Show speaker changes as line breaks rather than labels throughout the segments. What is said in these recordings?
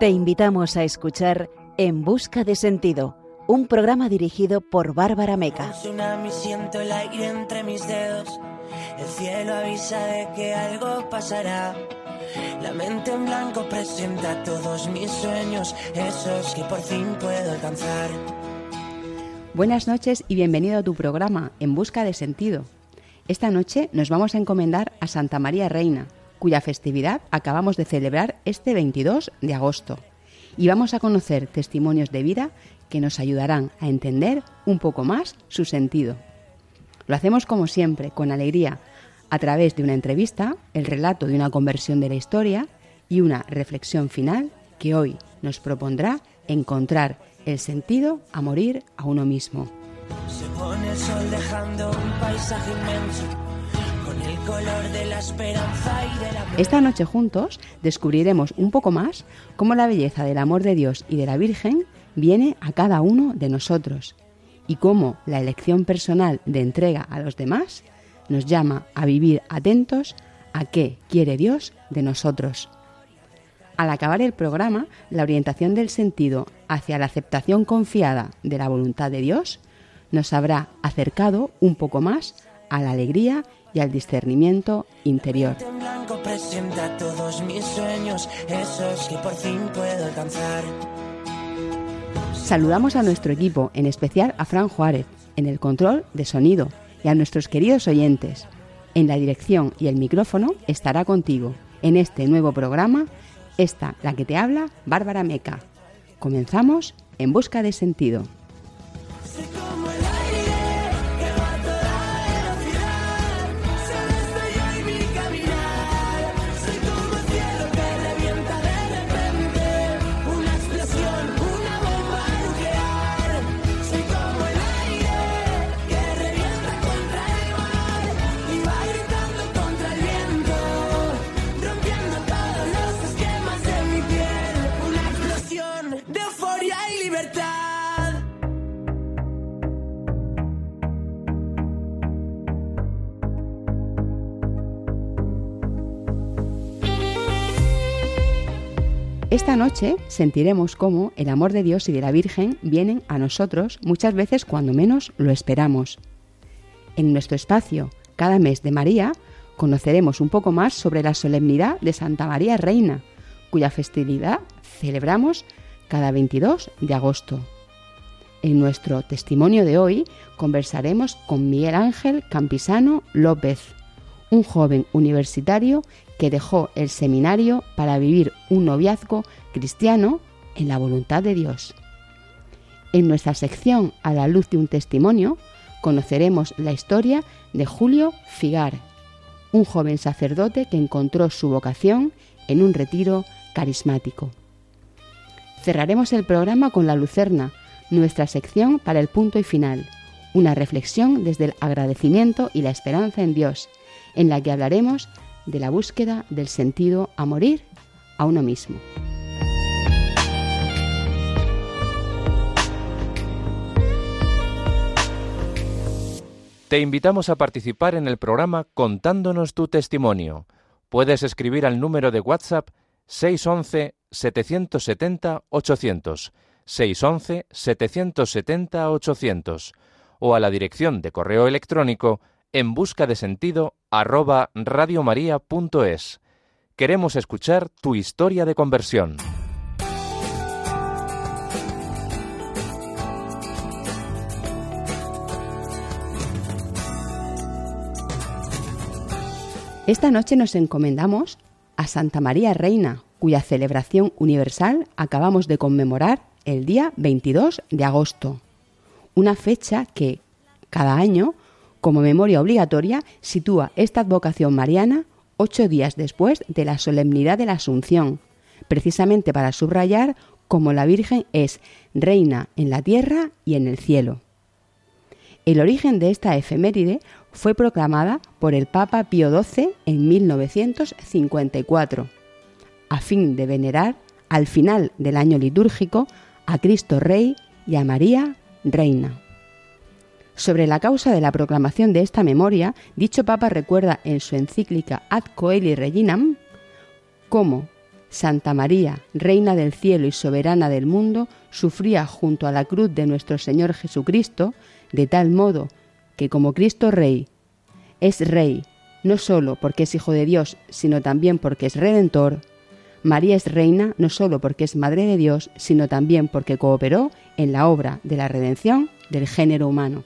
Te invitamos a escuchar En Busca de Sentido, un programa dirigido por Bárbara Meca.
tsunami, siento el aire entre mis dedos. El cielo avisa de que algo pasará. La mente en blanco presenta todos mis sueños, esos que por fin puedo alcanzar.
Buenas noches y bienvenido a tu programa En Busca de Sentido. Esta noche nos vamos a encomendar a Santa María Reina, cuya festividad acabamos de celebrar este 22 de agosto. Y vamos a conocer testimonios de vida que nos ayudarán a entender un poco más su sentido. Lo hacemos como siempre, con alegría, a través de una entrevista, el relato de una conversión de la historia y una reflexión final que hoy nos propondrá encontrar el sentido a morir a uno mismo.
Se pone el sol dejando un paisaje inmenso, el color de la esperanza y del amor.
Esta noche juntos descubriremos un poco más cómo la belleza del amor de Dios y de la Virgen viene a cada uno de nosotros y cómo la elección personal de entrega a los demás nos llama a vivir atentos a qué quiere Dios de nosotros. Al acabar el programa, la orientación del sentido hacia la aceptación confiada de la voluntad de Dios nos habrá acercado un poco más a la alegría y al discernimiento interior.
En blanco presenta todos mis sueños, esos que por fin puedo alcanzar.
Saludamos a nuestro equipo, en especial a Fran Juárez, en el control de sonido, y a nuestros queridos oyentes. En la dirección y el micrófono estará contigo, en este nuevo programa, esta, la que te habla, Bárbara Meca. Comenzamos en busca de sentido. Esta noche sentiremos cómo el amor de Dios y de la Virgen vienen a nosotros muchas veces cuando menos lo esperamos. En nuestro espacio, cada mes de María, conoceremos un poco más sobre la solemnidad de Santa María Reina, cuya festividad celebramos cada 22 de agosto. En nuestro testimonio de hoy conversaremos con Miguel Ángel Campisano López, un joven universitario que dejó el seminario para vivir un noviazgo cristiano en la voluntad de Dios. En nuestra sección A la luz de un testimonio conoceremos la historia de Julio Figar, un joven sacerdote que encontró su vocación en un retiro carismático. Cerraremos el programa con la Lucerna, nuestra sección para el punto y final, una reflexión desde el agradecimiento y la esperanza en Dios, en la que hablaremos de la búsqueda del sentido a morir a uno mismo.
Te invitamos a participar en el programa contándonos tu testimonio. Puedes escribir al número de WhatsApp 611-770-800, 611-770-800 o a la dirección de correo electrónico en busca de sentido radiomaria.es. Queremos escuchar tu historia de conversión.
Esta noche nos encomendamos a Santa María Reina, cuya celebración universal acabamos de conmemorar el día 22 de agosto, una fecha que cada año, como memoria obligatoria, sitúa esta advocación mariana ocho días después de la solemnidad de la Asunción, precisamente para subrayar cómo la Virgen es reina en la tierra y en el cielo. El origen de esta efeméride fue proclamada por el Papa Pío XII en 1954, a fin de venerar al final del año litúrgico a Cristo Rey y a María Reina. Sobre la causa de la proclamación de esta memoria, dicho Papa recuerda en su encíclica Ad Coeli Reginam cómo Santa María, Reina del cielo y soberana del mundo, sufría junto a la cruz de nuestro Señor Jesucristo, de tal modo que como Cristo Rey es Rey, no sólo porque es Hijo de Dios, sino también porque es Redentor, María es reina no sólo porque es Madre de Dios, sino también porque cooperó en la obra de la redención del género humano.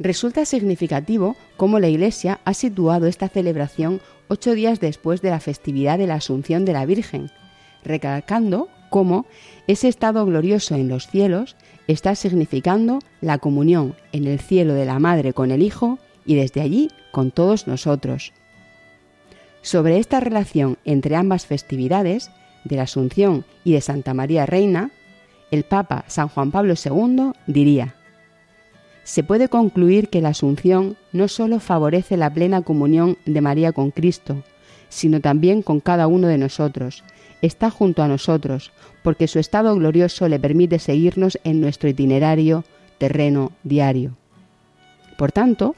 Resulta significativo cómo la Iglesia ha situado esta celebración ocho días después de la festividad de la Asunción de la Virgen, recalcando cómo ese estado glorioso en los cielos está significando la comunión en el cielo de la Madre con el Hijo y desde allí con todos nosotros. Sobre esta relación entre ambas festividades, de la Asunción y de Santa María Reina, el Papa San Juan Pablo II diría, se puede concluir que la Asunción no sólo favorece la plena comunión de María con Cristo, sino también con cada uno de nosotros, está junto a nosotros, porque su estado glorioso le permite seguirnos en nuestro itinerario terreno diario. Por tanto,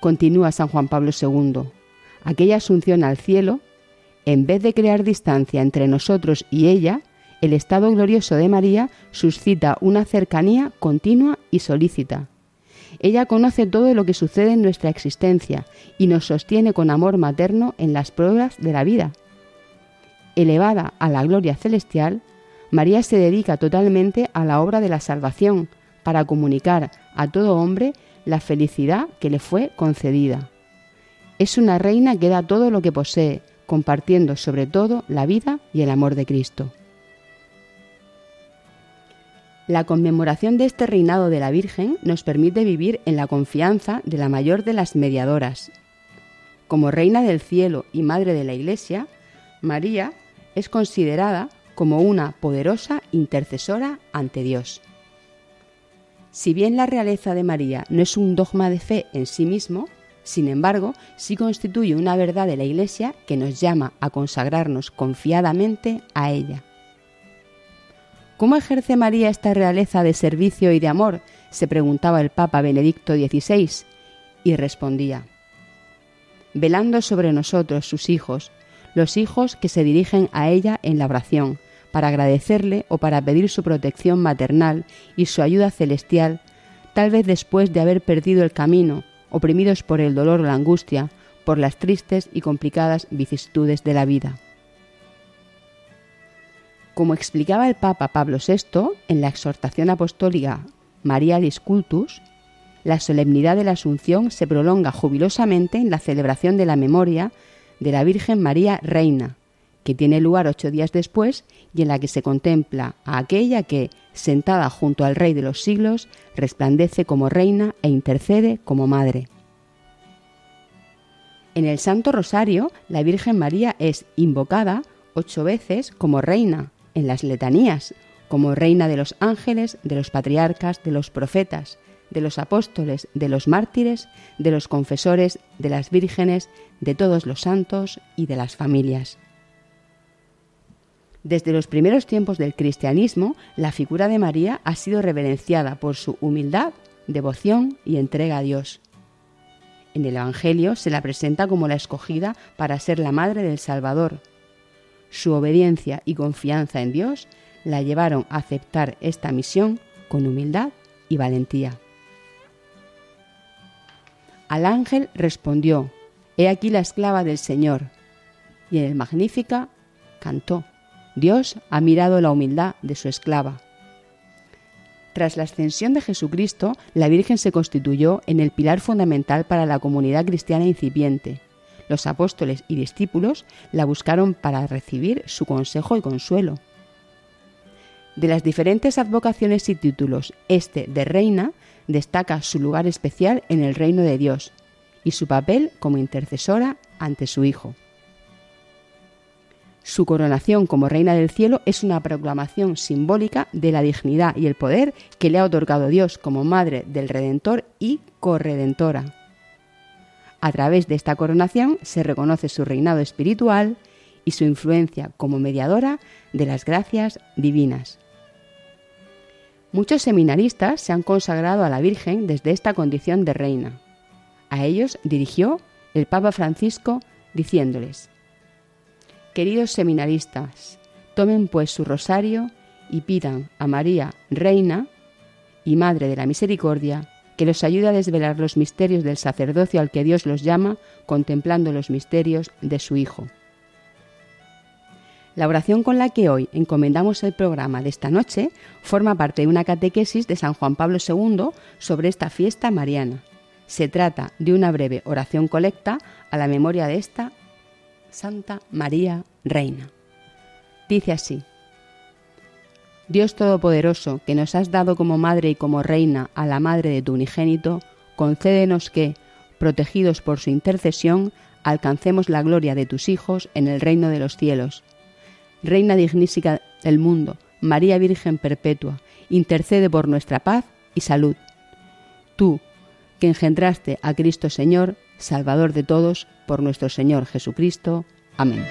continúa San Juan Pablo II, aquella asunción al cielo, en vez de crear distancia entre nosotros y ella, el estado glorioso de María suscita una cercanía continua y solícita. Ella conoce todo lo que sucede en nuestra existencia y nos sostiene con amor materno en las pruebas de la vida. Elevada a la gloria celestial, María se dedica totalmente a la obra de la salvación para comunicar a todo hombre la felicidad que le fue concedida. Es una reina que da todo lo que posee, compartiendo sobre todo la vida y el amor de Cristo. La conmemoración de este reinado de la Virgen nos permite vivir en la confianza de la mayor de las mediadoras. Como reina del cielo y madre de la Iglesia, María es considerada como una poderosa intercesora ante Dios. Si bien la realeza de María no es un dogma de fe en sí mismo, sin embargo, sí constituye una verdad de la Iglesia que nos llama a consagrarnos confiadamente a ella. ¿Cómo ejerce María esta realeza de servicio y de amor? se preguntaba el Papa Benedicto XVI, y respondía, velando sobre nosotros, sus hijos, los hijos que se dirigen a ella en la oración, para agradecerle o para pedir su protección maternal y su ayuda celestial, tal vez después de haber perdido el camino oprimidos por el dolor o la angustia, por las tristes y complicadas vicisitudes de la vida. Como explicaba el Papa Pablo VI en la exhortación apostólica Maria Cultus, la solemnidad de la Asunción se prolonga jubilosamente en la celebración de la memoria de la Virgen María Reina, que tiene lugar ocho días después y en la que se contempla a aquella que, sentada junto al Rey de los siglos, resplandece como reina e intercede como madre. En el Santo Rosario, la Virgen María es invocada ocho veces como reina en las letanías, como reina de los ángeles, de los patriarcas, de los profetas, de los apóstoles, de los mártires, de los confesores, de las vírgenes, de todos los santos y de las familias. Desde los primeros tiempos del cristianismo, la figura de María ha sido reverenciada por su humildad, devoción y entrega a Dios. En el Evangelio se la presenta como la escogida para ser la madre del Salvador. Su obediencia y confianza en Dios la llevaron a aceptar esta misión con humildad y valentía. Al ángel respondió, He aquí la esclava del Señor. Y en el Magnífica cantó, Dios ha mirado la humildad de su esclava. Tras la ascensión de Jesucristo, la Virgen se constituyó en el pilar fundamental para la comunidad cristiana incipiente. Los apóstoles y discípulos la buscaron para recibir su consejo y consuelo. De las diferentes advocaciones y títulos, este de reina destaca su lugar especial en el reino de Dios y su papel como intercesora ante su Hijo. Su coronación como Reina del Cielo es una proclamación simbólica de la dignidad y el poder que le ha otorgado Dios como Madre del Redentor y corredentora. A través de esta coronación se reconoce su reinado espiritual y su influencia como mediadora de las gracias divinas. Muchos seminaristas se han consagrado a la Virgen desde esta condición de reina. A ellos dirigió el Papa Francisco diciéndoles, Queridos seminaristas, tomen pues su rosario y pidan a María, Reina y Madre de la Misericordia, que los ayude a desvelar los misterios del sacerdocio al que Dios los llama, contemplando los misterios de su Hijo. La oración con la que hoy encomendamos el programa de esta noche forma parte de una catequesis de San Juan Pablo II sobre esta fiesta mariana. Se trata de una breve oración colecta a la memoria de esta Santa María Reina. Dice así, Dios Todopoderoso, que nos has dado como madre y como reina a la madre de tu unigénito, concédenos que, protegidos por su intercesión, alcancemos la gloria de tus hijos en el reino de los cielos. Reina dignísima del mundo, María Virgen Perpetua, intercede por nuestra paz y salud. Tú, que engendraste a Cristo Señor, Salvador de todos, por nuestro Señor Jesucristo. Amén.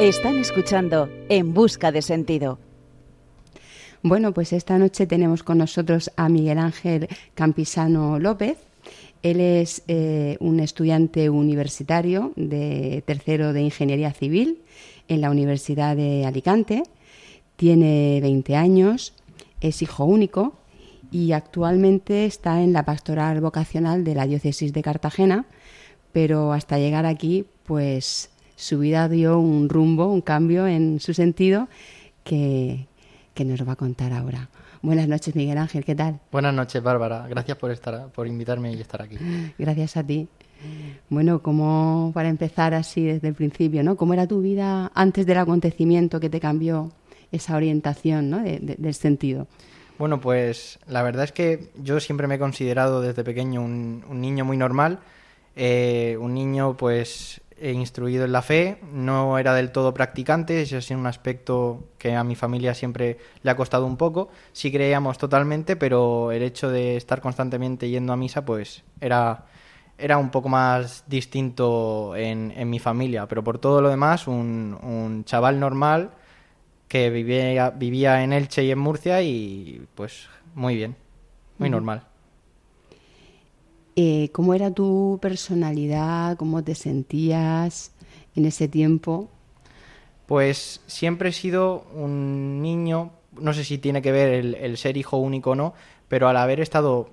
Están escuchando En Busca de Sentido.
Bueno, pues esta noche tenemos con nosotros a Miguel Ángel Campisano López. Él es eh, un estudiante universitario de tercero de Ingeniería Civil en la Universidad de Alicante. Tiene 20 años, es hijo único y actualmente está en la pastoral vocacional de la diócesis de Cartagena, pero hasta llegar aquí, pues su vida dio un rumbo, un cambio en su sentido que, que nos va a contar ahora. Buenas noches, Miguel Ángel, ¿qué tal?
Buenas noches, Bárbara. Gracias por estar, por invitarme y estar aquí.
Gracias a ti. Bueno, como para empezar así desde el principio, ¿no? ¿Cómo era tu vida antes del acontecimiento que te cambió esa orientación ¿no? de- de- del sentido?
Bueno, pues la verdad es que yo siempre me he considerado desde pequeño un, un niño muy normal, eh, un niño pues instruido en la fe, no era del todo practicante, ese ha sido un aspecto que a mi familia siempre le ha costado un poco, sí creíamos totalmente, pero el hecho de estar constantemente yendo a misa pues era, era un poco más distinto en, en mi familia, pero por todo lo demás un, un chaval normal que vivía, vivía en Elche y en Murcia y pues muy bien, muy normal.
Eh, ¿Cómo era tu personalidad? ¿Cómo te sentías en ese tiempo?
Pues siempre he sido un niño, no sé si tiene que ver el, ser hijo único o no, pero al haber estado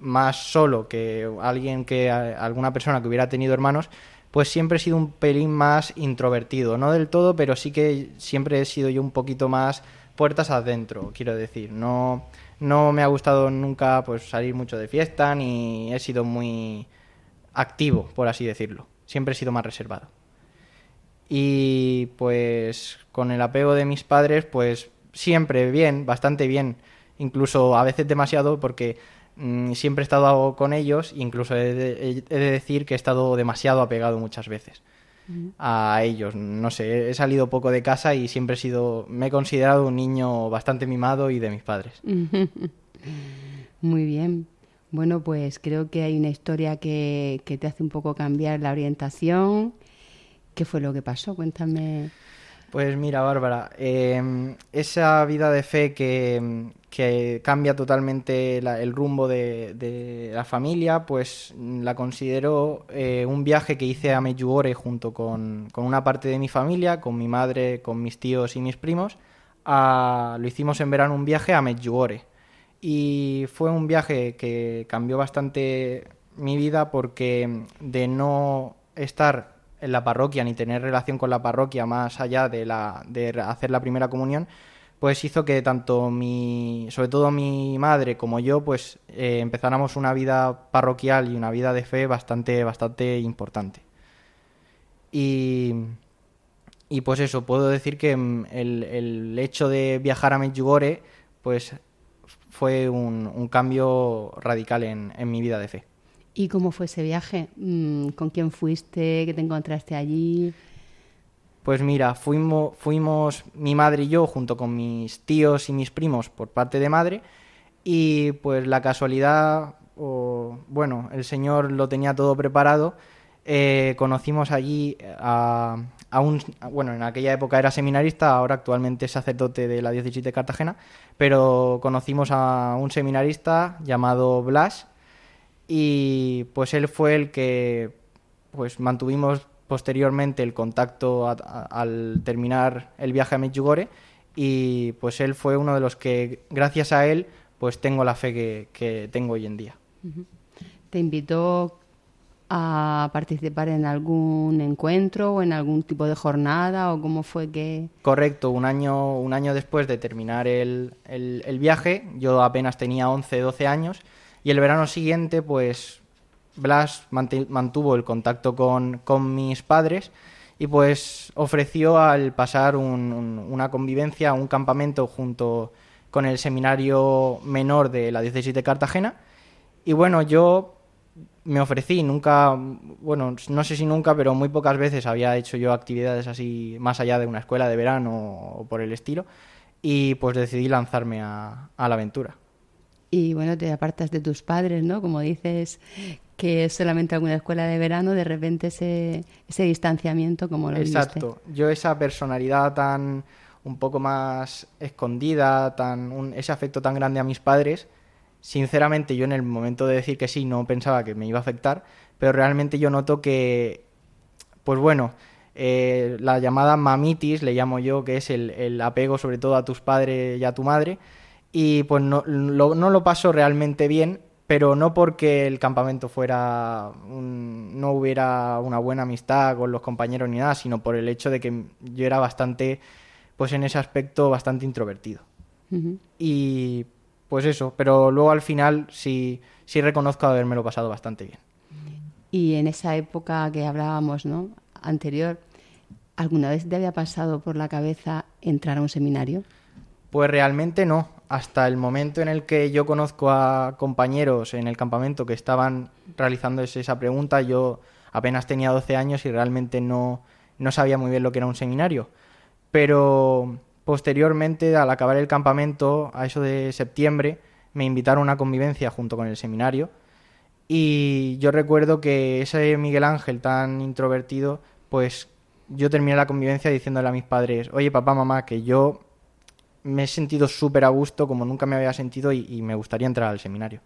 más solo que alguien que alguna persona que hubiera tenido hermanos, pues siempre he sido un pelín más introvertido, no del todo, pero sí que siempre he sido yo un poquito más puertas adentro, quiero decir, no no me ha gustado nunca pues salir mucho de fiesta ni he sido muy activo, por así decirlo. Siempre he sido más reservado. Y pues con el apego de mis padres, pues siempre bien, bastante bien, incluso a veces demasiado porque mm, siempre he estado con ellos, incluso he de, he de decir que he estado demasiado apegado muchas veces a ellos. No sé, he salido poco de casa y siempre he sido, me he considerado un niño bastante mimado y de mis padres.
Muy bien. Bueno, pues creo que hay una historia que, que te hace un poco cambiar la orientación. ¿Qué fue lo que pasó? Cuéntame.
Pues mira, Bárbara, eh, esa vida de fe que, que cambia totalmente el rumbo de, de la familia, pues la considero eh, un viaje que hice a Medjugorje junto con, con una parte de mi familia, con mi madre, con mis tíos y mis primos. a- lo hicimos en verano un viaje a Medjugorje. Y fue un viaje que cambió bastante mi vida porque de no estar en la parroquia ni tener relación con la parroquia más allá de, la, de hacer la primera comunión, pues hizo que tanto mi, sobre todo mi madre como yo, pues eh, empezáramos una vida parroquial y una vida de fe bastante, bastante importante. Y, y pues eso, puedo decir que mm, el, el hecho de viajar a Medjugorje, pues fue un, un cambio radical en, en mi vida de fe.
¿Y cómo fue ese viaje? Mm, ¿Con quién fuiste? ¿Qué te encontraste allí?
Pues mira, fuimos, fuimos mi madre y yo junto con mis tíos y mis primos por parte de madre y pues la casualidad o, bueno, el Señor lo tenía todo preparado, eh, conocimos allí a, un, bueno, en aquella época era seminarista, ahora actualmente es sacerdote de la diócesis de Cartagena, pero conocimos a un seminarista llamado Blas y pues él fue el que pues mantuvimos posteriormente el contacto a- a- al terminar el viaje a Medjugorje y pues él fue uno de los que gracias a él pues tengo la fe que, que tengo hoy en día.
¿Te invitó a participar en algún encuentro o en algún tipo de jornada o cómo fue que...
Correcto, un año, un año después de terminar el, el- el viaje, yo apenas tenía 11, 12 años, y el verano siguiente, pues Blas mantuvo el contacto con, mis padres y pues ofreció al pasar un- un- una convivencia, un campamento junto con el seminario menor de la diócesis de Cartagena. Y bueno, yo me ofrecí, nunca, bueno, no sé si nunca, pero muy pocas veces había hecho yo actividades así más allá de una escuela de verano o por el estilo. Y pues decidí lanzarme a la aventura.
Y bueno, te apartas de tus padres, ¿no? Como dices que es solamente alguna escuela de verano, de repente ese, ese distanciamiento como lo.
Exacto. Yo esa personalidad tan un poco más escondida, tan un- ese afecto tan grande a mis padres, sinceramente yo en el momento de decir que sí no pensaba que me iba a afectar, pero realmente yo noto que, pues bueno, eh, la llamada mamitis, le llamo yo, que es el, el apego sobre todo a tus padres y a tu madre, y pues no lo, no lo paso realmente bien, pero no porque el campamento fuera un- no hubiera una buena amistad con los compañeros ni nada, sino por el hecho de que yo era bastante, pues en ese aspecto, bastante introvertido. Y pues eso, pero luego al final sí, sí reconozco habérmelo pasado bastante bien.
Y en esa época que hablábamos, ¿no? Anterior, ¿alguna vez te había pasado por la cabeza entrar a un seminario?
Pues realmente no. Hasta el momento en el que yo conozco a compañeros en el campamento que estaban realizando esa pregunta, yo apenas tenía 12 años y realmente no, no sabía muy bien lo que era un seminario. Pero posteriormente, al acabar el campamento, a eso de septiembre, me invitaron a una convivencia junto con el seminario. Y yo recuerdo que ese Miguel Ángel tan introvertido, pues yo terminé la convivencia diciéndole a mis padres, oye papá, mamá, que yo me he sentido súper a gusto como nunca me había sentido y, y me gustaría entrar al seminario.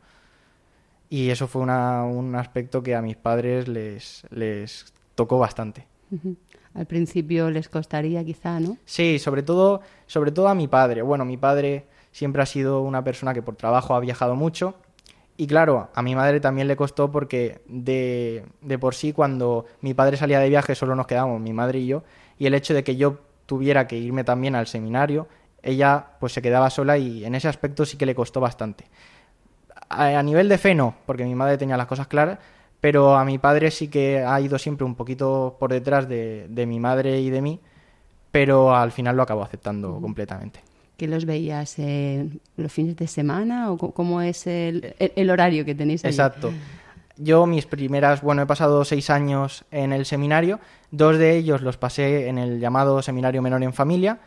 Y eso fue una- un aspecto que a mis padres les, les tocó bastante.
Al principio les costaría quizá, ¿no?
Sí, sobre todo, sobre todo a mi padre. Bueno, mi padre siempre ha sido una persona que por trabajo ha viajado mucho. Y claro, a mi madre también le costó porque de, de por sí cuando mi padre salía de viaje solo nos quedábamos mi madre y yo. Y el hecho de que yo tuviera que irme también al seminario, ella pues se quedaba sola y en ese aspecto sí que le costó bastante. A, nivel de fe no, porque mi madre tenía las cosas claras, pero a mi padre sí que ha ido siempre un poquito por detrás de, de mi madre y de mí, pero al final lo acabo aceptando completamente.
¿Que los veías eh, los fines de semana o cómo es el, el- el horario que tenéis allí?
Exacto. Yo mis primeras, bueno, he pasado seis años en el seminario, dos de ellos los pasé en el llamado Seminario Menor en Familia,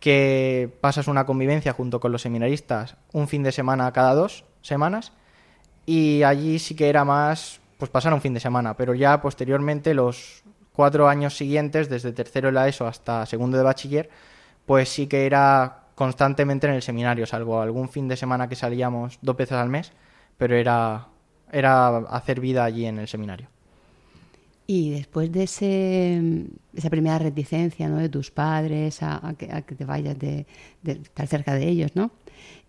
que pasas una convivencia junto con los seminaristas un fin de semana cada dos semanas, y allí sí que era más, pues pasar un fin de semana, pero ya posteriormente los cuatro años siguientes, desde tercero de la ESO hasta segundo de bachiller, pues sí que era constantemente en el seminario, salvo algún fin de semana que salíamos dos veces al mes, pero era, era hacer vida allí en el seminario.
Y después de ese, esa primera reticencia ¿no? de tus padres a, que, a que te vayas de, de estar cerca de ellos, ¿no?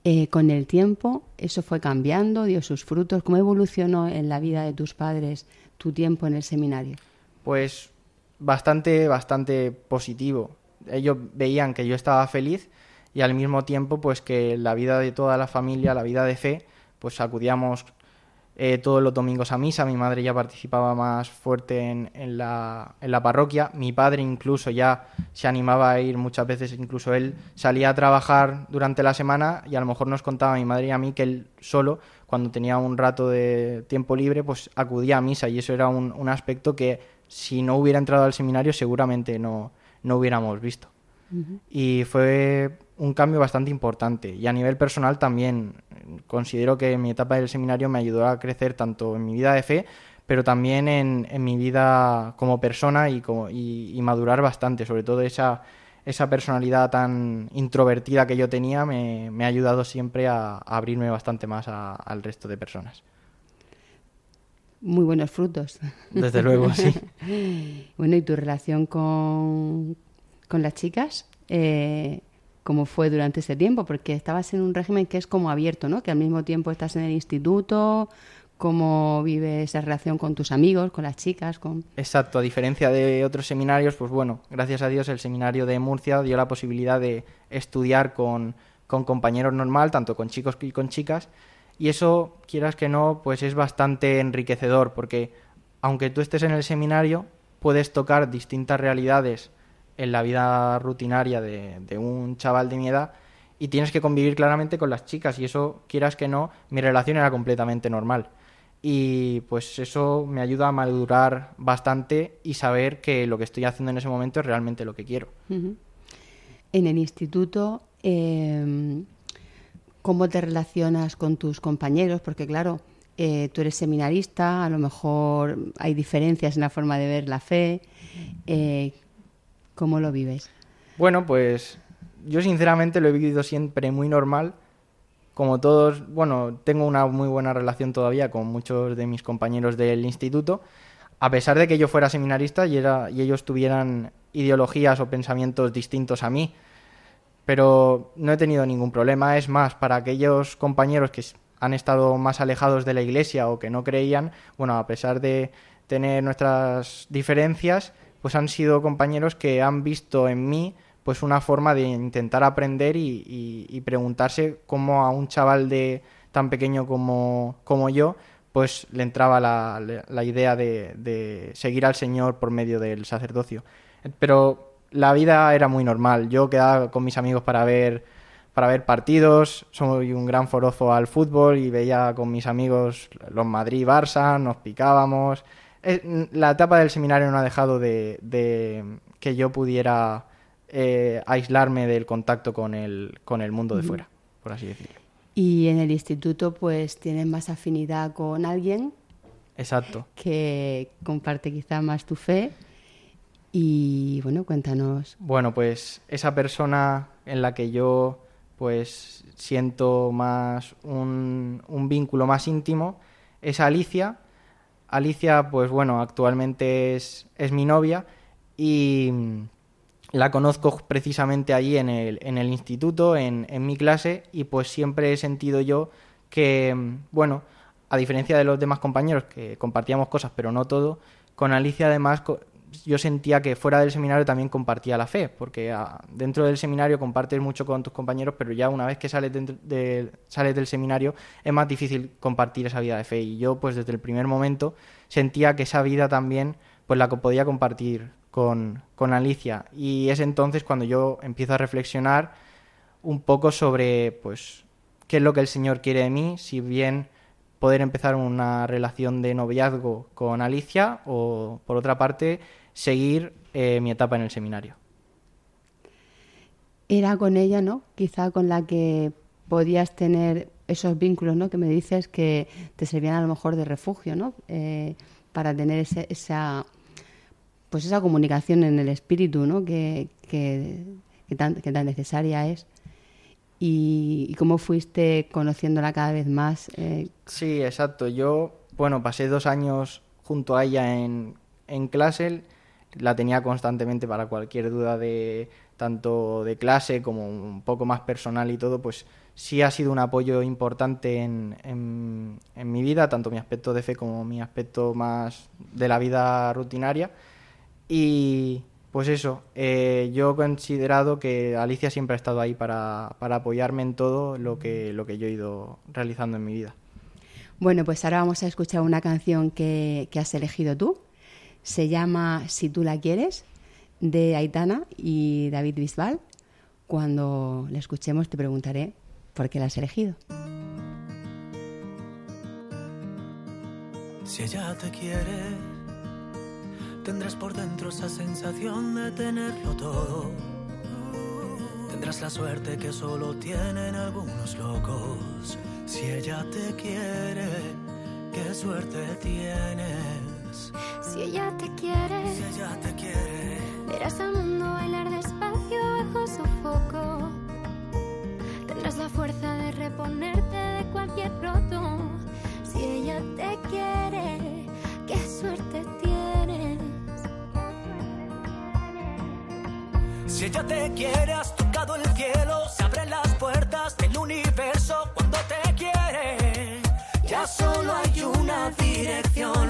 Eh, con el tiempo eso fue cambiando, dio sus frutos. ¿Cómo evolucionó en la vida de tus padres tu tiempo en el seminario?
Pues bastante, bastante positivo. Ellos veían que yo estaba feliz y al mismo tiempo pues que la vida de toda la familia, la vida de fe, pues acudíamos eh, todos los domingos a misa. Mi madre ya participaba más fuerte en, en la, en la parroquia. Mi padre incluso ya se animaba a ir muchas veces, incluso él salía a trabajar durante la semana y a lo mejor nos contaba a mi madre y a mí que él solo, cuando tenía un rato de tiempo libre, pues acudía a misa y eso era un, un aspecto que si no hubiera entrado al seminario seguramente no, no hubiéramos visto. Y fue un cambio bastante importante. Y a nivel personal también considero que mi etapa del seminario me ayudó a crecer tanto en mi vida de fe, pero también en, en mi vida como persona y, como, y, y madurar bastante, sobre todo esa, esa personalidad tan introvertida que yo tenía me, me ha ayudado siempre a, a abrirme bastante más a- al resto de personas.
Muy buenos frutos.
Desde luego, sí.
Bueno, ¿y tu relación con, con las chicas? Eh, ¿Cómo fue durante ese tiempo? Porque estabas en un régimen que es como abierto, ¿no? Que al mismo tiempo estás en el instituto. ¿Cómo vives esa relación con tus amigos, con las chicas? Con...
Exacto, a diferencia de otros seminarios, pues bueno, gracias a Dios el seminario de Murcia dio la posibilidad de estudiar con, con compañeros normal, tanto con chicos y con chicas, y eso, quieras que no, pues es bastante enriquecedor, porque aunque tú estés en el seminario, puedes tocar distintas realidades en la vida rutinaria de, un chaval de mi edad y tienes que convivir claramente con las chicas, y eso, quieras que no, mi relación era completamente normal y pues eso me ayuda a madurar bastante y saber que lo que estoy haciendo en ese momento es realmente lo que quiero.
En el instituto, eh, ¿cómo te relacionas con tus compañeros? Porque claro, eh, tú eres seminarista, a lo mejor hay diferencias en la forma de ver la fe. Eh, ¿Cómo lo vives?
Bueno, pues yo sinceramente lo he vivido siempre muy normal. Como todos, bueno, tengo una muy buena relación todavía con muchos de mis compañeros del instituto, a pesar de que yo fuera seminarista y, era, y ellos tuvieran ideologías o pensamientos distintos a mí. Pero no he tenido ningún problema. Es más, para aquellos compañeros que han estado más alejados de la iglesia o que no creían, bueno, a pesar de tener nuestras diferencias, pues han sido compañeros que han visto en mí pues una forma de intentar aprender y, y- preguntarse cómo a un chaval de tan pequeño como, como yo pues le entraba la, la- idea de, de seguir al Señor por medio del sacerdocio. Pero la vida era muy normal. Yo quedaba con mis amigos para ver para ver partidos, soy un gran forofo al fútbol y veía con mis amigos los Madrid-Barça, nos picábamos. Eh, La etapa del seminario no ha dejado de, de que yo pudiera eh, aislarme del contacto con el, con el mundo de fuera, por así decirlo.
Y en el instituto, pues tienes más afinidad con alguien
Exacto.
que comparte quizá más tu fe. Y bueno, cuéntanos.
Bueno, pues esa persona en la que yo pues siento más un, un vínculo más íntimo es Alicia. Alicia, pues bueno, actualmente es, es mi novia y la conozco precisamente allí en el, en el instituto, en, en mi clase, y pues siempre he sentido yo que, bueno, a diferencia de los demás compañeros que compartíamos cosas, pero no todo, con Alicia además yo sentía que fuera del seminario también compartía la fe, porque ah, dentro del seminario compartes mucho con tus compañeros, pero ya una vez que sales, dentro de- sales del seminario es más difícil compartir esa vida de fe. Y yo, pues desde el primer momento, sentía que esa vida también pues la podía compartir con, con Alicia. Y es entonces cuando yo empiezo a reflexionar un poco sobre pues qué es lo que el Señor quiere de mí, si bien poder empezar una relación de noviazgo con Alicia o por otra parte seguir eh, mi etapa en el seminario.
Era con ella, ¿no? Quizá con la que podías tener esos vínculos, ¿no? Que me dices que te servían a lo mejor de refugio, ¿no? Eh, para tener ese- esa, pues esa comunicación en el espíritu, ¿no? Que, que, que tan, que tan necesaria es. Y, y cómo fuiste conociéndola cada vez más. eh,
Sí, exacto. Yo, bueno, pasé dos años junto a ella en, en clase. La tenía constantemente para cualquier duda de tanto de clase como un poco más personal y todo, pues sí ha sido un apoyo importante en, en, mi vida, tanto mi aspecto de fe como mi aspecto más de la vida rutinaria. Y pues eso, eh, yo he considerado que Alicia siempre ha estado ahí para, para apoyarme en todo lo que, lo que yo he ido realizando en mi vida.
Bueno, pues ahora vamos a escuchar una canción que, que has elegido tú. Se llama Si tú la quieres, de Aitana y David Bisbal. Cuando la escuchemos te preguntaré por qué la has elegido.
Si ella te quiere, tendrás por dentro esa sensación de tenerlo todo. Tendrás la suerte que solo tienen algunos locos. Si ella te quiere, qué suerte tienes.
Si ella te quiere,
Si ella te quiere,
verás al mundo bailar despacio bajo su foco. Tendrás la fuerza de reponerte de cualquier roto. Si ella te quiere, qué suerte tienes.
si ella te quiere, has tocado el cielo. Se abren las puertas del universo cuando te quiere. Ya solo hay una dirección.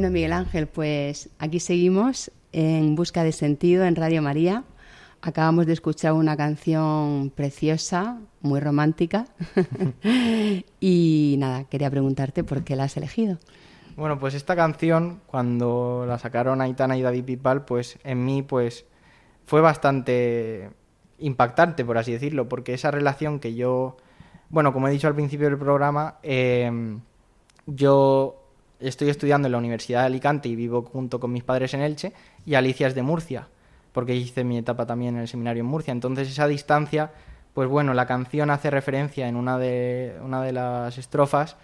Bueno, Miguel Ángel, pues aquí seguimos en Busca de Sentido en Radio María. Acabamos de escuchar una canción preciosa, muy romántica. y nada, quería preguntarte por qué la has elegido.
Bueno, pues esta canción, cuando la sacaron Aitana y David Pipal, pues en mí, pues fue bastante impactante, por así decirlo, porque esa relación que yo, bueno, como he dicho al principio del programa, eh, yo estoy estudiando en la Universidad de Alicante y vivo junto con mis padres en Elche, y Alicia es de Murcia, porque hice mi etapa también en el seminario en Murcia. Entonces esa distancia, pues bueno, la canción hace referencia en una de, una de las estrofas,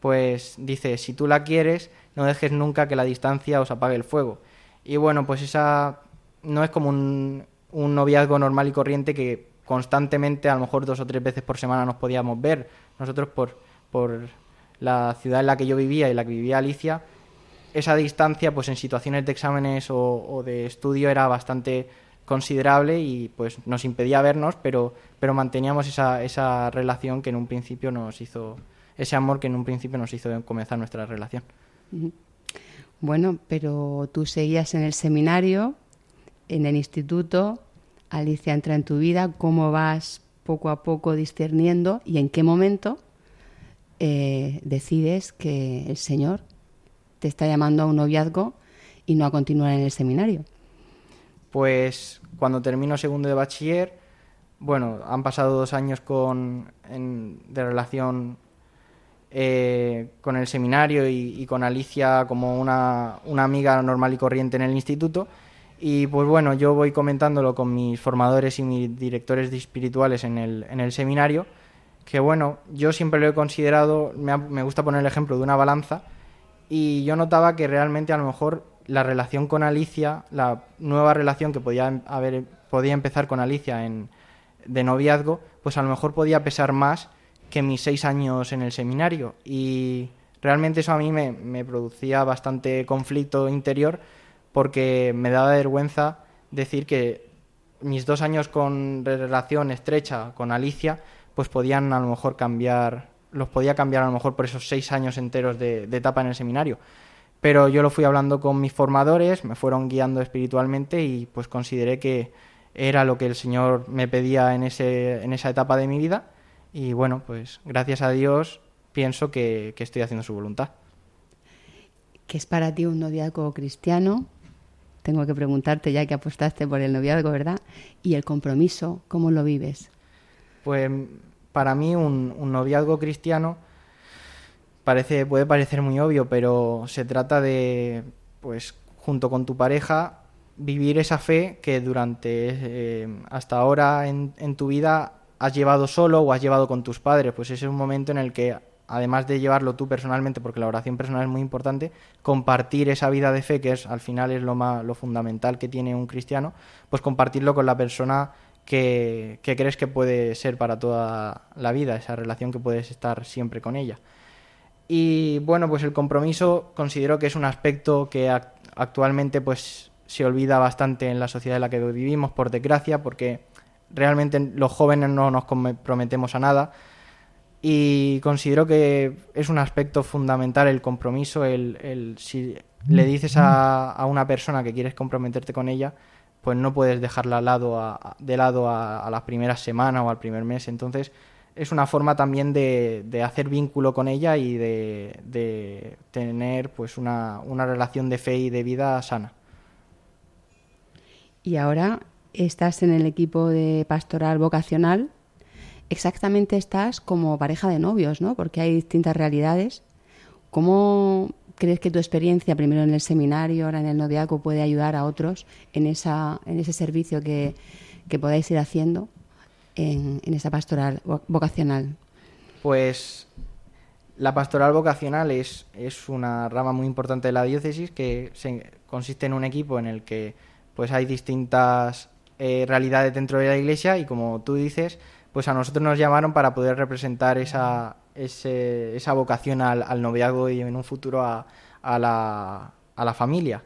pues dice, si tú la quieres, no dejes nunca que la distancia os apague el fuego. Y bueno, pues esa no es como un, un noviazgo normal y corriente que constantemente, a lo mejor dos o tres veces por semana nos podíamos ver. Nosotros por, por la ciudad en la que yo vivía y la que vivía Alicia, esa distancia pues en situaciones de exámenes o, de estudio era bastante considerable y pues nos impedía vernos, pero, pero manteníamos esa, esa relación que en un principio nos hizo, ese amor que en un principio nos hizo comenzar nuestra relación.
Bueno, pero tú seguías en el seminario, en el instituto, Alicia entra en tu vida, ¿cómo vas poco a poco discerniendo y en qué momento eh, decides que el Señor te está llamando a un noviazgo y no a continuar en el seminario.
Pues cuando termino segundo de bachiller, bueno, han pasado dos años con, en- de relación eh, con el seminario y, y con Alicia como una, una amiga normal y corriente en el instituto. Y pues bueno, yo voy comentándolo con mis formadores y mis directores espirituales en el, en el seminario, que bueno, yo siempre lo he considerado, me, ha- me gusta poner el ejemplo de una balanza, y yo notaba que realmente a lo mejor la relación con Alicia, la nueva relación que podía em- haber podía empezar con Alicia en de noviazgo, pues a lo mejor podía pesar más que mis seis años en el seminario. Y realmente eso a mí me, me producía bastante conflicto interior porque me daba vergüenza decir que mis dos años con relación estrecha con Alicia pues podían a lo mejor cambiar los podía cambiar a lo mejor por esos seis años enteros de, etapa en el seminario pero yo lo fui hablando con mis formadores me fueron guiando espiritualmente y pues consideré que era lo que el Señor me pedía en ese en esa etapa de mi vida y bueno pues gracias a Dios pienso que, que estoy haciendo su voluntad
¿Qué es para ti un noviazgo cristiano? Tengo que preguntarte ya que apostaste por el noviazgo, ¿verdad? Y el compromiso, ¿cómo lo vives?
Pues para mí un, noviazgo cristiano parece, puede parecer muy obvio, pero se trata de, pues, junto con tu pareja, vivir esa fe que durante eh, hasta ahora en, en tu vida has llevado solo o has llevado con tus padres. Pues ese es un momento en el que, además de llevarlo tú personalmente, porque la oración personal es muy importante, compartir esa vida de fe, que es al final es lo más, lo fundamental que tiene un cristiano, pues compartirlo con la persona que, crees que puede ser para toda la vida, esa relación que puedes estar siempre con ella. Y bueno, pues el compromiso considero que es un aspecto que ac- actualmente pues se olvida bastante en la sociedad en la que vivimos, por desgracia, porque realmente los jóvenes no nos comprometemos a nada. Y considero que es un aspecto fundamental el compromiso, el, el- si le dices a, a una persona que quieres comprometerte con ella, pues no puedes dejarla al lado de lado a, las primeras semanas o al primer mes. Entonces es una forma también de, de hacer vínculo con ella y de, de tener pues una, una relación de fe y de vida sana.
Y ahora estás en el equipo de pastoral vocacional. Exactamente estás como pareja de novios, ¿no? Porque hay distintas realidades. ¿Cómo crees que tu experiencia, primero en el seminario, ahora en el noviazgo, puede ayudar a otros en, esa, en ese servicio que, que podáis ir haciendo en, en esa pastoral vo- vocacional?
Pues la pastoral vocacional es, es una rama muy importante de la diócesis que consiste en un equipo en el que pues hay distintas eh, realidades dentro de la iglesia y como tú dices, pues a nosotros nos llamaron para poder representar esa, esa vocación al, noviazgo y en un futuro a, la, familia.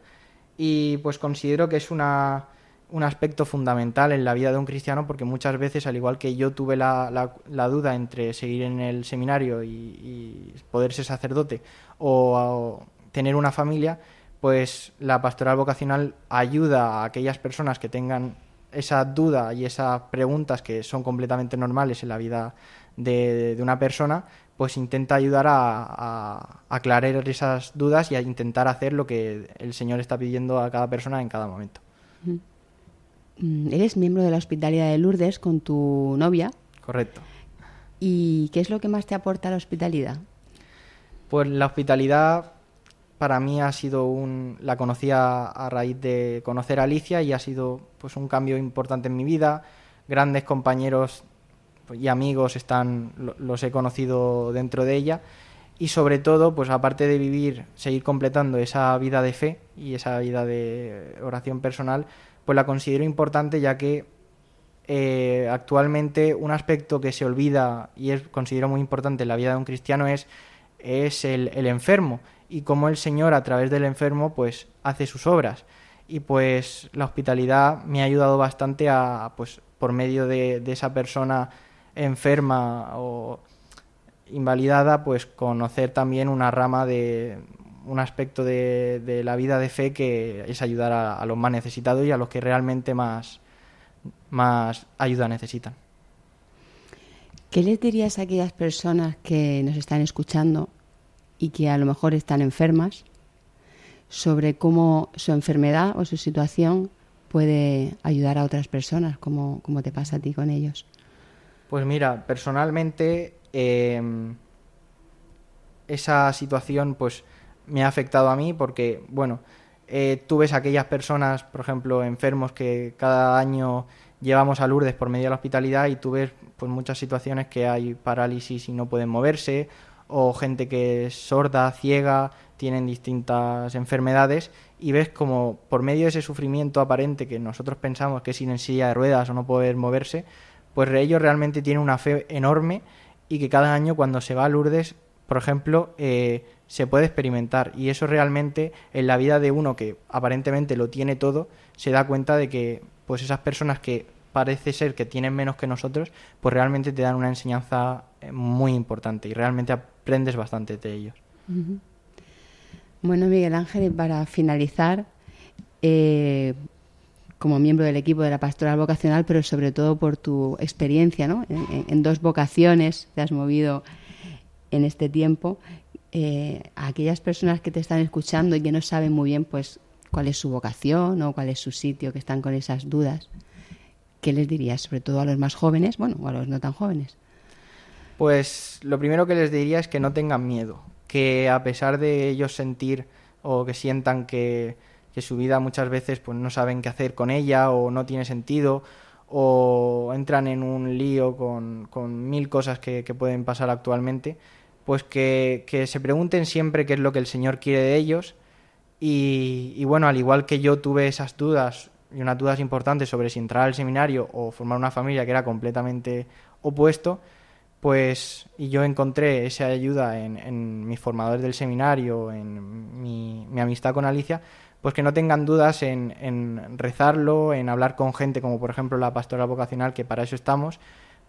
Y pues considero que es una, un aspecto fundamental en la vida de un cristiano porque muchas veces, al igual que yo tuve la, duda entre seguir en el seminario y, poder ser sacerdote o tener una familia, pues la pastoral vocacional ayuda a aquellas personas que tengan esa duda y esas preguntas que son completamente normales en la vida de, de una persona, pues intenta ayudar a, a aclarar esas dudas y a intentar hacer lo que el Señor está pidiendo a cada persona en cada momento.
Mm, Eres miembro de la Hospitalidad de Lourdes con tu novia.
Correcto.
¿Y qué es lo que más te aporta la hospitalidad?
Pues la hospitalidad para mí ha sido un la conocí a, a raíz de conocer a Alicia y ha sido pues un cambio importante en mi vida. Grandes compañeros y amigos están lo- los he conocido dentro de ella. Y sobre todo pues aparte de vivir seguir completando esa vida de fe y esa vida de oración personal pues la considero importante ya que eh, actualmente un aspecto que se olvida y es considero muy importante en la vida de un cristiano es, es el, enfermo y cómo el Señor a través del enfermo pues hace sus obras. Y pues la hospitalidad me ha ayudado bastante a pues por medio de esa persona enferma o invalidada pues conocer también una rama de un aspecto de, la vida de fe que es ayudar a, a los más necesitados y a los que realmente más más ayuda necesitan.
¿Qué les dirías a aquellas personas que nos están escuchando y que a lo mejor están enfermas sobre cómo su enfermedad o su situación puede ayudar a otras personas, como, como te pasa a ti con ellos.
Pues mira, personalmente eh, esa situación pues me ha afectado a mí porque, bueno, eh, tú ves aquellas personas, por ejemplo, enfermos que cada año llevamos a Lourdes por medio de la hospitalidad y tú ves pues muchas situaciones que hay parálisis y no pueden moverse o gente que es sorda, ciega, tienen distintas enfermedades y ves como por medio de ese sufrimiento aparente que nosotros pensamos que es ir en silla de ruedas o no poder moverse, pues ellos realmente tienen una fe enorme y que cada año cuando se va a Lourdes, por ejemplo, eh, se puede experimentar y eso realmente en la vida de uno que aparentemente lo tiene todo, se da cuenta de que pues esas personas que parece ser que tienen menos que nosotros, pues realmente te dan una enseñanza eh, muy importante y realmente aprendes bastante de ellos.
Bueno, Miguel Ángel, para finalizar, eh, como miembro del equipo de la pastoral vocacional, pero sobre todo por tu experiencia, ¿no? En, dos vocaciones te has movido en este tiempo. eh, a aquellas personas que te están escuchando y que no saben muy bien, pues, cuál es su vocación o cuál es su sitio, que están con esas dudas, ¿qué les dirías? Sobre todo a los más jóvenes, bueno, o a los no tan jóvenes.
Pues lo primero que les diría es que no tengan miedo, que a pesar de ellos sentir o que sientan que, su vida muchas veces pues no saben qué hacer con ella o no tiene sentido o entran en un lío con, con mil cosas que, que pueden pasar actualmente, pues que, que se pregunten siempre qué es lo que el Señor quiere de ellos. Y, bueno, al igual que yo tuve esas dudas y unas dudas importantes sobre si entrar al seminario o formar una familia que era completamente opuesto, pues y yo encontré esa ayuda en, en mis formadores del seminario, en mi amistad con Alicia, pues que no tengan dudas en, en rezarlo, en hablar con gente como por ejemplo la pastora vocacional, que para eso estamos,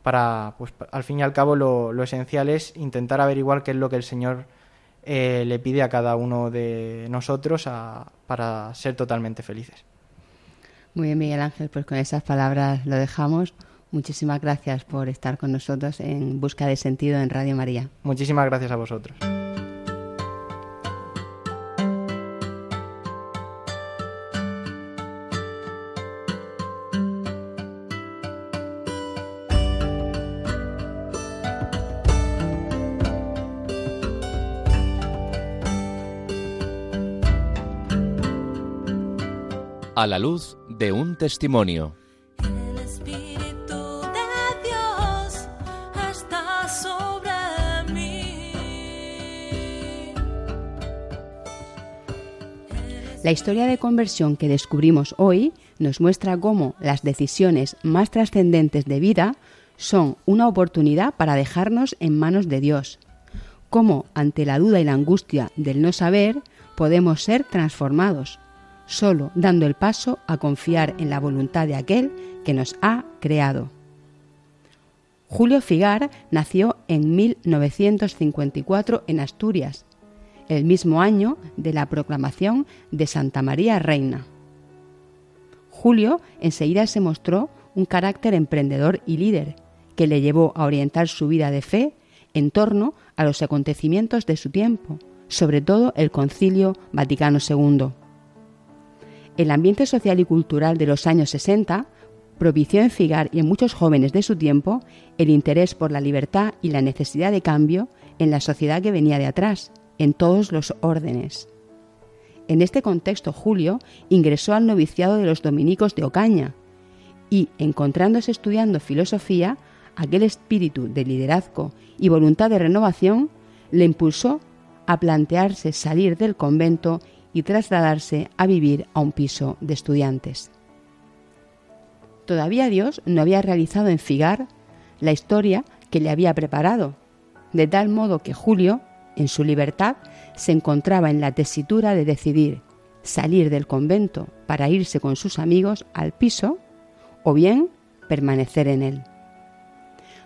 para, pues al fin y al cabo lo, lo esencial es intentar averiguar qué es lo que el Señor eh, le pide a cada uno de nosotros a- para ser totalmente felices.
Muy bien, Miguel Ángel, pues con esas palabras lo dejamos. Muchísimas gracias por estar con nosotros en Busca de Sentido en Radio María.
Muchísimas gracias a vosotros.
A la luz de un testimonio.
El Espíritu de Dios está sobre mí.
La historia de conversión que descubrimos hoy nos muestra cómo las decisiones más trascendentes de vida son una oportunidad para dejarnos en manos de Dios. Cómo ante la duda y la angustia del no saber podemos ser transformados, solo dando el paso a confiar en la voluntad de aquel que nos ha creado. Julio Figar nació en 1954 en Asturias, el mismo año de la proclamación de Santa María Reina. Julio enseguida se mostró un carácter emprendedor y líder, que le llevó a orientar su vida de fe en torno a los acontecimientos de su tiempo, sobre todo el Concilio Vaticano II. El ambiente social y cultural de los años 60 propició en Figar y en muchos jóvenes de su tiempo el interés por la libertad y la necesidad de cambio en la sociedad que venía de atrás, en todos los órdenes. En este contexto, Julio ingresó al noviciado de los dominicos de Ocaña y, encontrándose estudiando filosofía, aquel espíritu de liderazgo y voluntad de renovación le impulsó a plantearse salir del convento y trasladarse a vivir a un piso de estudiantes. Todavía Dios no había realizado en Figar la historia que le había preparado, de tal modo que Julio, en su libertad, se encontraba en la tesitura de decidir salir del convento para irse con sus amigos al piso o bien permanecer en él.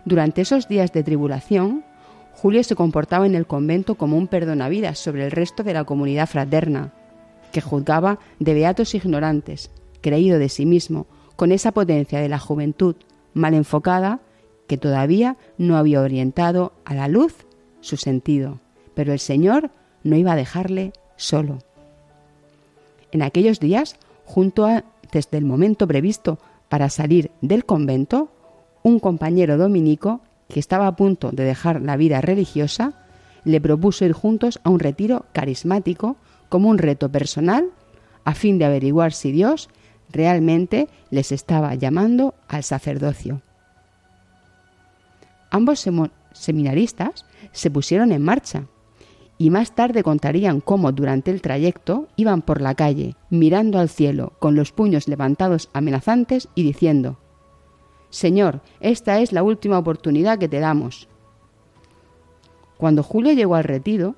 Durante esos días de tribulación, Julio se comportaba en el convento como un perdonavidas sobre el resto de la comunidad fraterna, que juzgaba de beatos ignorantes, creído de sí mismo, con esa potencia de la juventud mal enfocada que todavía no había orientado a la luz su sentido, pero el Señor no iba a dejarle solo. En aquellos días, junto antes del momento previsto para salir del convento, un compañero dominico que estaba a punto de dejar la vida religiosa le propuso ir juntos a un retiro carismático como un reto personal a fin de averiguar si Dios realmente les estaba llamando al sacerdocio. Ambos seminaristas se pusieron en marcha y más tarde contarían cómo durante el trayecto iban por la calle mirando al cielo con los puños levantados amenazantes y diciendo Señor, esta es la última oportunidad que te damos. Cuando Julio llegó al retiro,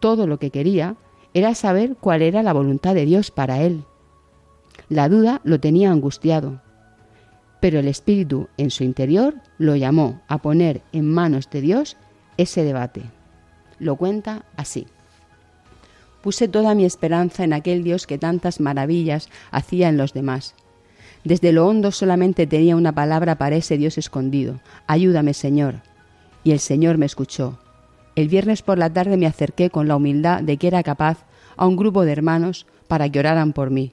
todo lo que quería era saber cuál era la voluntad de Dios para él. La duda lo tenía angustiado, pero el Espíritu en su interior lo llamó a poner en manos de Dios ese debate. Lo cuenta así. Puse toda mi esperanza en aquel Dios que tantas maravillas hacía en los demás. Desde lo hondo solamente tenía una palabra para ese Dios escondido. Ayúdame, Señor. Y el Señor me escuchó. El viernes por la tarde me acerqué con la humildad de que era capaz a un grupo de hermanos para que oraran por mí.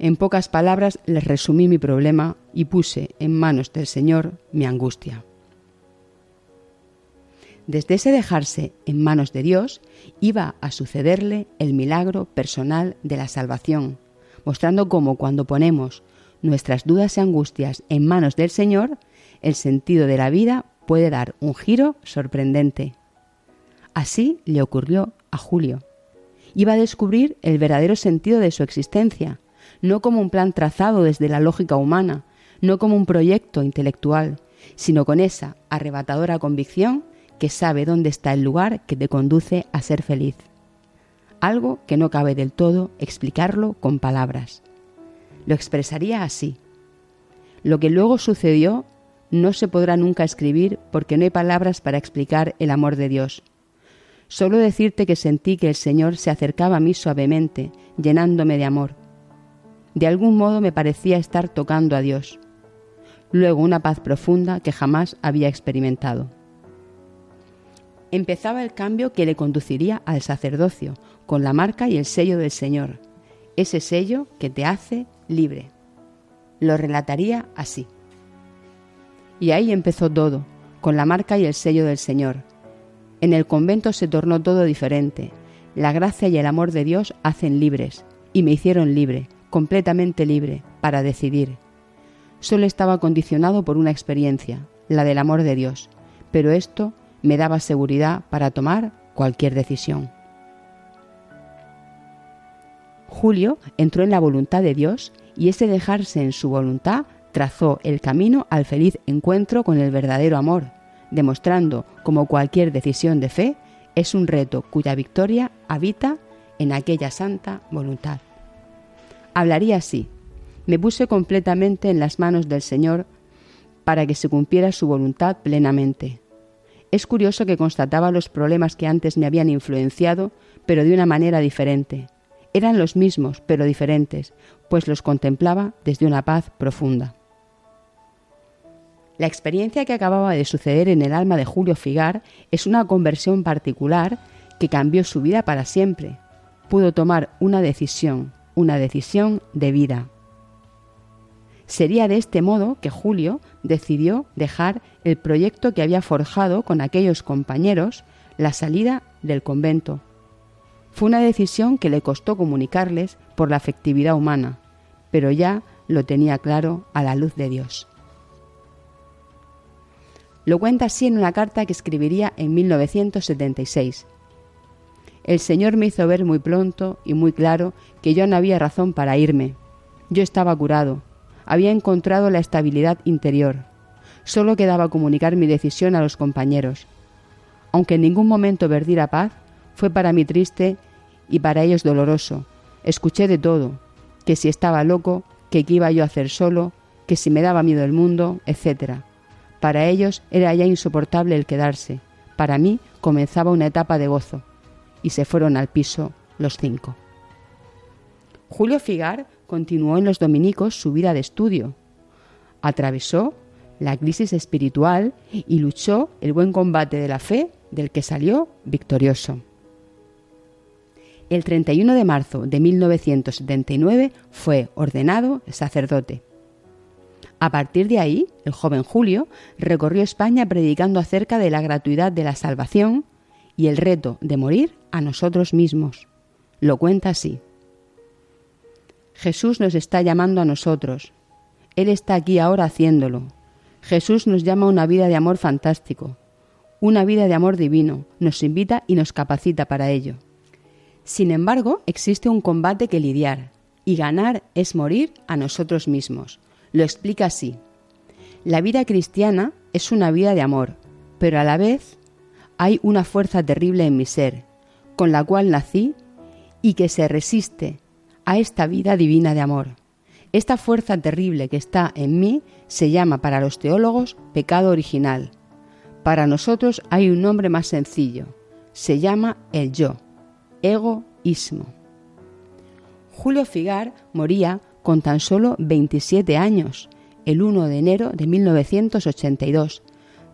En pocas palabras les resumí mi problema y puse en manos del Señor mi angustia. Desde ese dejarse en manos de Dios iba a sucederle el milagro personal de la salvación, mostrando cómo cuando ponemos nuestras dudas y angustias en manos del Señor, el sentido de la vida puede dar un giro sorprendente. Así le ocurrió a Julio. Iba a descubrir el verdadero sentido de su existencia, no como un plan trazado desde la lógica humana, no como un proyecto intelectual, sino con esa arrebatadora convicción que sabe dónde está el lugar que te conduce a ser feliz. Algo que no cabe del todo explicarlo con palabras. Lo expresaría así. Lo que luego sucedió no se podrá nunca escribir porque no hay palabras para explicar el amor de Dios. Solo decirte que sentí que el Señor se acercaba a mí suavemente, llenándome de amor. De algún modo me parecía estar tocando a Dios. Luego una paz profunda que jamás había experimentado. Empezaba el cambio que le conduciría al sacerdocio, con la marca y el sello del Señor, ese sello que te hace libre. Lo relataría así. Y ahí empezó todo, con la marca y el sello del Señor. En el convento se tornó todo diferente. La gracia y el amor de Dios hacen libres, y me hicieron libre, completamente libre, para decidir. Solo estaba condicionado por una experiencia, la del amor de Dios, pero esto me daba seguridad para tomar cualquier decisión. Julio entró en la voluntad de Dios y ese dejarse en su voluntad trazó el camino al feliz encuentro con el verdadero amor, demostrando como cualquier decisión de fe es un reto cuya victoria habita en aquella santa voluntad. Hablaría así, me puse completamente en las manos del Señor para que se cumpliera su voluntad plenamente. Es curioso que constataba los problemas que antes me habían influenciado, pero de una manera diferente. Eran los mismos, pero diferentes, pues los contemplaba desde una paz profunda. La experiencia que acababa de suceder en el alma de Julio Figar es una conversión particular que cambió su vida para siempre. Pudo tomar una decisión, una decisión de vida. Sería de este modo que Julio decidió dejar el proyecto que había forjado con aquellos compañeros, la salida del convento. Fue una decisión que le costó comunicarles por la afectividad humana, pero ya lo tenía claro a la luz de Dios. Lo cuenta así en una carta que escribiría en 1976. El Señor me hizo ver muy pronto y muy claro que yo no había razón para irme. Yo estaba curado, había encontrado la estabilidad interior. Solo quedaba comunicar mi decisión a los compañeros. Aunque en ningún momento perdí la paz, fue para mí triste y para ellos doloroso. Escuché de todo, que si estaba loco, que qué iba yo a hacer solo, que si me daba miedo el mundo, etc. Para ellos era ya insoportable el quedarse. Para mí comenzaba una etapa de gozo. Y se fueron al piso los cinco. Julio Figar continuó en los dominicos su vida de estudio. Atravesó la crisis espiritual y luchó el buen combate de la fe del que salió victorioso. El 31 de marzo de 1979 fue ordenado sacerdote. A partir de ahí, el joven Julio recorrió España predicando acerca de la gratuidad de la salvación y el reto de morir a nosotros mismos. Lo cuenta así. Jesús nos está llamando a nosotros. Él está aquí ahora haciéndolo. Jesús nos llama a una vida de amor fantástico, una vida de amor divino, nos invita y nos capacita para ello. Sin embargo, existe un combate que lidiar, y ganar es morir a nosotros mismos. Lo explica así. La vida cristiana es una vida de amor, pero a la vez hay una fuerza terrible en mi ser, con la cual nací y que se resiste a esta vida divina de amor. Esta fuerza terrible que está en mí se llama para los teólogos pecado original. Para nosotros hay un nombre más sencillo. Se llama el yo, egoísmo. Julio Figar moría con tan solo 27 años, el 1 de enero de 1982,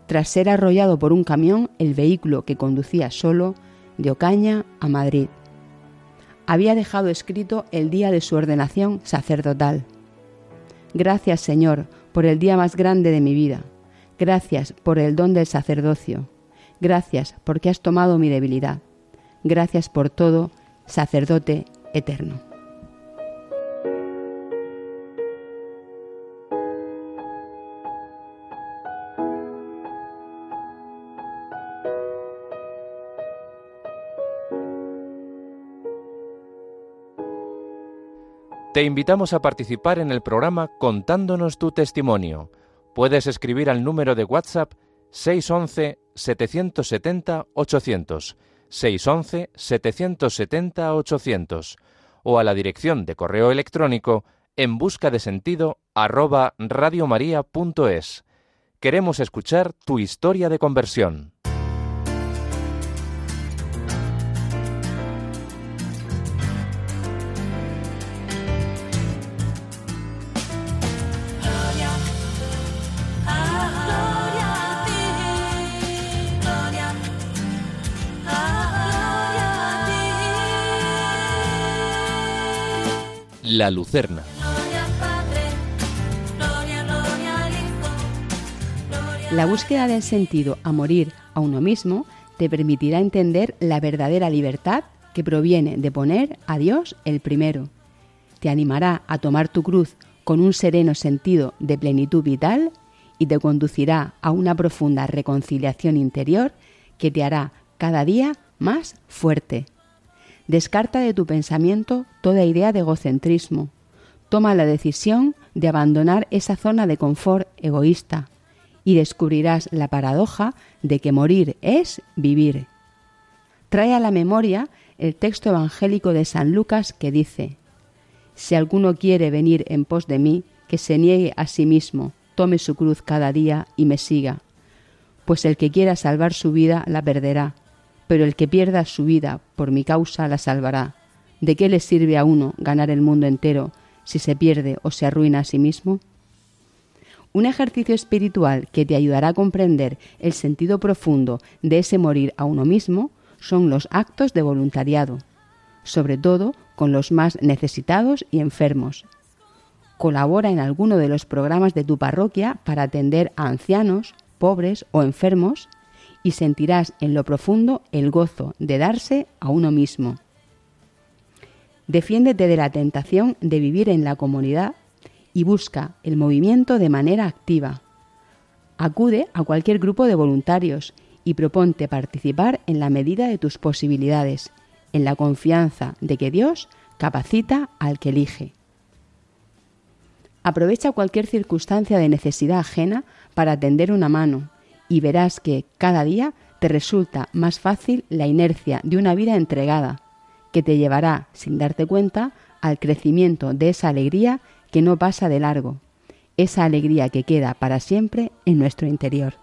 tras ser arrollado por un camión el vehículo que conducía solo de Ocaña a Madrid. Había dejado escrito el día de su ordenación sacerdotal. Gracias, Señor, por el día más grande de mi vida. Gracias por el don del sacerdocio. Gracias porque has tomado mi debilidad. Gracias por todo, sacerdote eterno.
Te invitamos a participar en el programa contándonos tu testimonio. Puedes escribir al número de WhatsApp 611-770-800, 611-770-800 o a la dirección de correo electrónico en busca de sentido arroba radiomaria.es. Queremos escuchar tu historia de conversión.
Hijo, gloria
La búsqueda del sentido a morir a uno mismo te permitirá entender la verdadera libertad que proviene de poner a Dios el primero. Te animará a tomar tu cruz con un sereno sentido de plenitud vital y te conducirá a una profunda reconciliación interior que te hará cada día más fuerte. Descarta de tu pensamiento toda idea de egocentrismo. Toma la decisión de abandonar esa zona de confort egoísta y descubrirás la paradoja de que morir es vivir. Trae a la memoria el texto evangélico de San Lucas que dice, Si alguno quiere venir en pos de mí, que se niegue a sí mismo, tome su cruz cada día y me siga. Pues el que quiera salvar su vida la perderá, pero el que pierda su vida por mi causa la salvará. ¿De qué le sirve a uno ganar el mundo entero si se pierde o se arruina a sí mismo? Un ejercicio espiritual que te ayudará a comprender el sentido profundo de ese morir a uno mismo son los actos de voluntariado, sobre todo con los más necesitados y enfermos. Colabora en alguno de los programas de tu parroquia para atender a ancianos, pobres o enfermos y sentirás en lo profundo el gozo de darse a uno mismo. Defiéndete de la tentación de vivir en la comunidad y busca el movimiento de manera activa. Acude a cualquier grupo de voluntarios y proponte participar en la medida de tus posibilidades, en la confianza de que Dios capacita al que elige. Aprovecha cualquier circunstancia de necesidad ajena para tender una mano y verás que cada día te resulta más fácil la inercia de una vida entregada, que te llevará, sin darte cuenta, al crecimiento de esa alegría que no pasa de largo, esa alegría que queda para siempre en nuestro interior.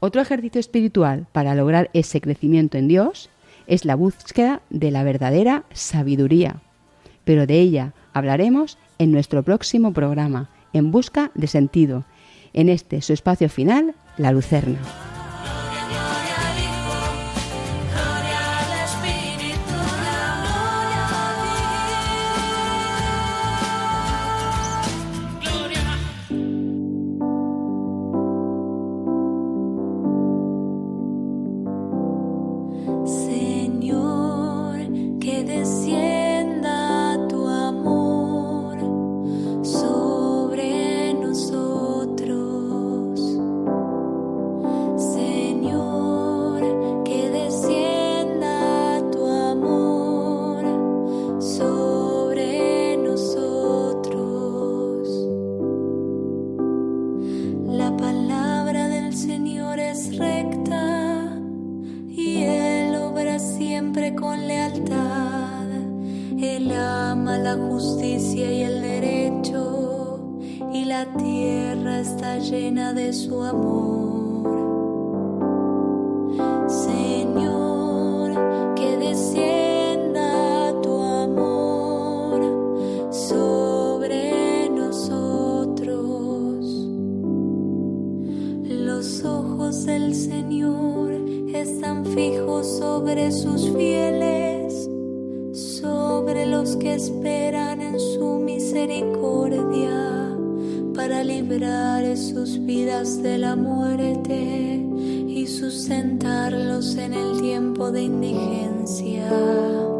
Otro ejercicio espiritual para lograr ese crecimiento en Dios es la búsqueda de la verdadera sabiduría, pero de ella hablaremos en nuestro próximo programa, En Busca de Sentido, en este su espacio final, La Lucerna.
Indigencia.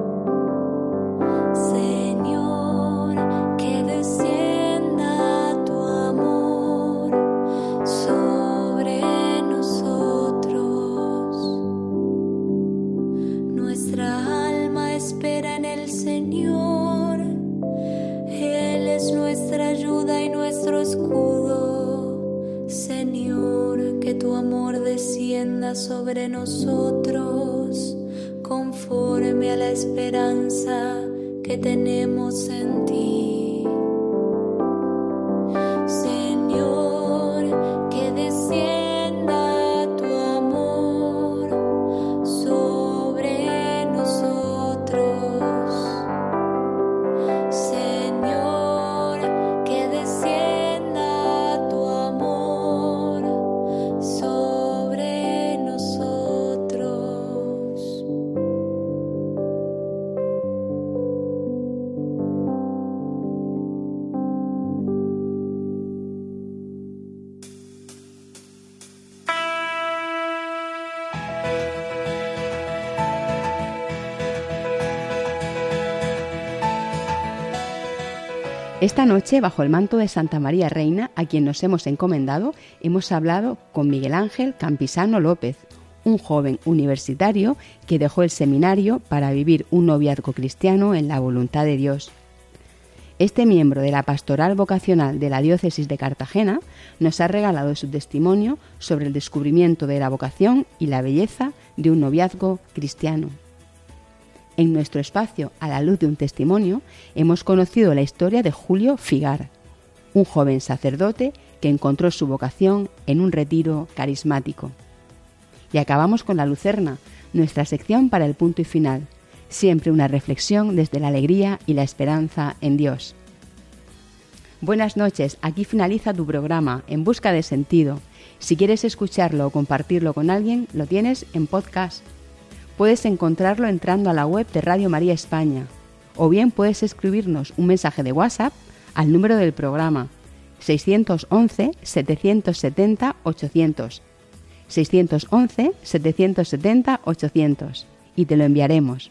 Esta noche, bajo el manto de Santa María Reina, a quien nos hemos encomendado, hemos hablado con Miguel Ángel Campisano López, un joven universitario que dejó el seminario para vivir un noviazgo cristiano en la voluntad de Dios. Este miembro de la pastoral vocacional de la diócesis de Cartagena nos ha regalado su testimonio sobre el descubrimiento de la vocación y la belleza de un noviazgo cristiano. En nuestro espacio A la luz de un testimonio hemos conocido la historia de Julio Figar, un joven sacerdote que encontró su vocación en un retiro carismático. Y acabamos con la Lucerna, nuestra sección para el punto y final, siempre una reflexión desde la alegría y la esperanza en Dios. Buenas noches, aquí finaliza tu programa En Busca de Sentido. Si quieres escucharlo o compartirlo con alguien, lo tienes en podcast. Puedes encontrarlo entrando a la web de Radio María España o bien puedes escribirnos un mensaje de WhatsApp al número del programa 611 770 800 611 770 800 y te lo enviaremos.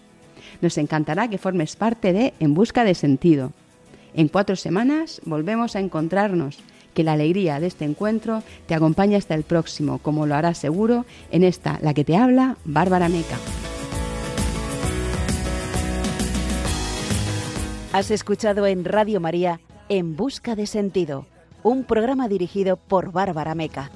Nos encantará que formes parte de En Busca de Sentido. En cuatro semanas volvemos a encontrarnos. Que la alegría de este encuentro te acompañe hasta el próximo, como lo hará seguro en esta, la que te habla, Bárbara Meca.
Has escuchado en Radio María En Busca de Sentido, un programa dirigido por Bárbara Meca.